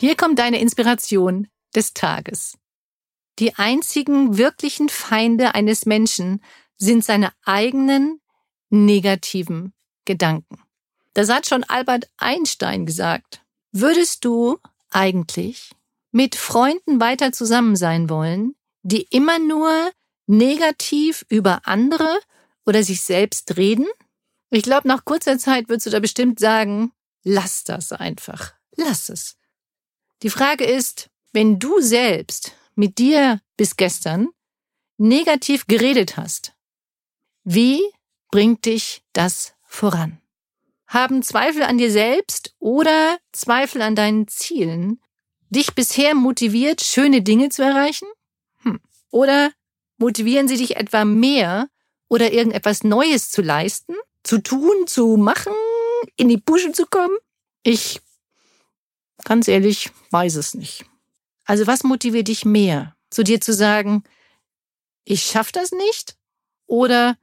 Hier kommt deine Inspiration des Tages. Die einzigen wirklichen Feinde eines Menschen sind seine eigenen negativen Gedanken. Das hat schon Albert Einstein gesagt. Würdest du eigentlich mit Freunden weiter zusammen sein wollen, die immer nur negativ über andere oder sich selbst reden? Ich glaube, nach kurzer Zeit würdest du da bestimmt sagen, lass das einfach. Lass es. Die Frage ist, wenn du selbst mit dir bis gestern negativ geredet hast, wie bringt dich das voran? Haben Zweifel an dir selbst oder Zweifel an deinen Zielen dich bisher motiviert, schöne Dinge zu erreichen? Hm. Oder motivieren sie dich etwa mehr oder irgendetwas Neues zu leisten, zu tun, zu machen, in die Pusche zu kommen? Ich Ganz ehrlich, weiß es nicht. Also was motiviert dich mehr? Zu dir zu sagen, ich schaff das nicht? Oder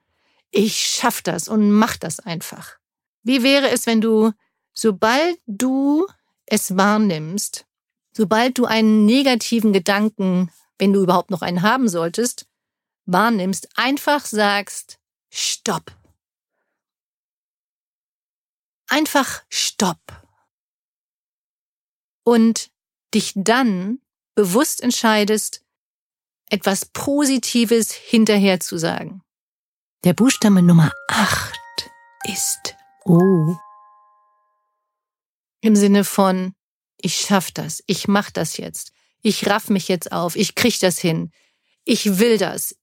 ich schaff das und mach das einfach? Wie wäre es, wenn du, sobald du es wahrnimmst, sobald du einen negativen Gedanken, wenn du überhaupt noch einen haben solltest, wahrnimmst, einfach sagst, stopp. Einfach stopp und dich dann bewusst entscheidest, etwas Positives hinterher zu sagen. Der Buchstabe Nummer 8 ist O. Im Sinne von, ich schaff das, ich mach das jetzt, ich raff mich jetzt auf, ich krieg das hin, ich will das,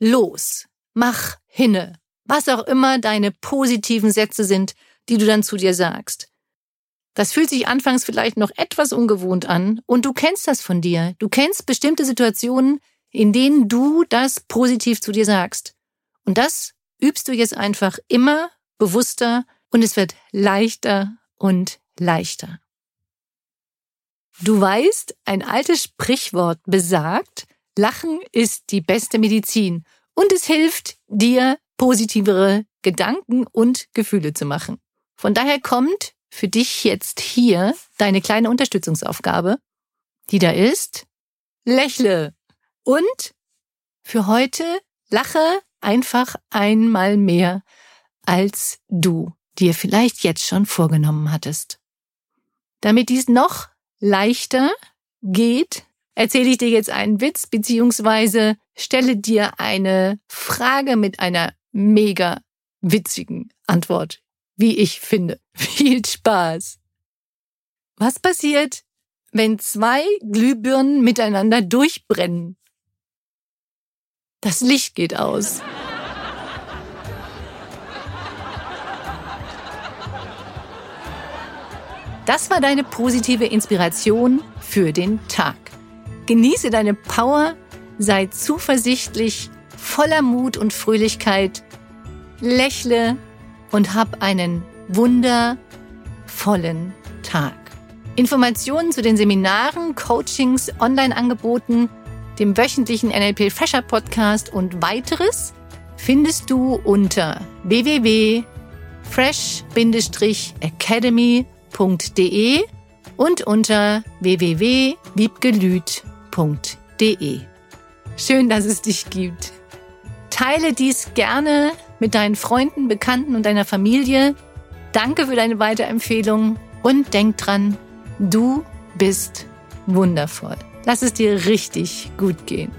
los, mach hinne, was auch immer deine positiven Sätze sind, die du dann zu dir sagst. Das fühlt sich anfangs vielleicht noch etwas ungewohnt an und du kennst das von dir. Du kennst bestimmte Situationen, in denen du das positiv zu dir sagst. Und das übst du jetzt einfach immer bewusster und es wird leichter und leichter. Du weißt, ein altes Sprichwort besagt, Lachen ist die beste Medizin und es hilft dir, positivere Gedanken und Gefühle zu machen. Von daher kommt für dich jetzt hier deine kleine Unterstützungsaufgabe, die da ist, lächle und für heute lache einfach einmal mehr, als du dir vielleicht jetzt schon vorgenommen hattest. Damit dies noch leichter geht, erzähle ich dir jetzt einen Witz beziehungsweise stelle dir eine Frage mit einer mega witzigen Antwort wie ich finde. Viel Spaß. Was passiert, wenn zwei Glühbirnen miteinander durchbrennen? Das Licht geht aus. Das war deine positive Inspiration für den Tag. Genieße deine Power, sei zuversichtlich, voller Mut und Fröhlichkeit, lächle und hab einen wundervollen vollen Tag. Informationen zu den Seminaren, Coachings, Online-Angeboten, dem wöchentlichen NLP Fresher Podcast und weiteres findest du unter www.fresh-academy.de und unter www.wiebgelüt.de. Schön, dass es dich gibt. Teile dies gerne mit deinen Freunden, Bekannten und deiner Familie. Danke für deine Weiterempfehlung und denk dran, du bist wundervoll. Lass es dir richtig gut gehen.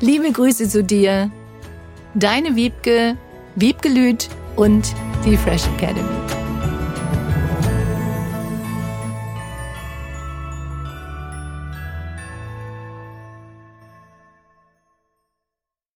Liebe Grüße zu dir, deine Wiebke, Wiebgelüt und die Fresh Academy.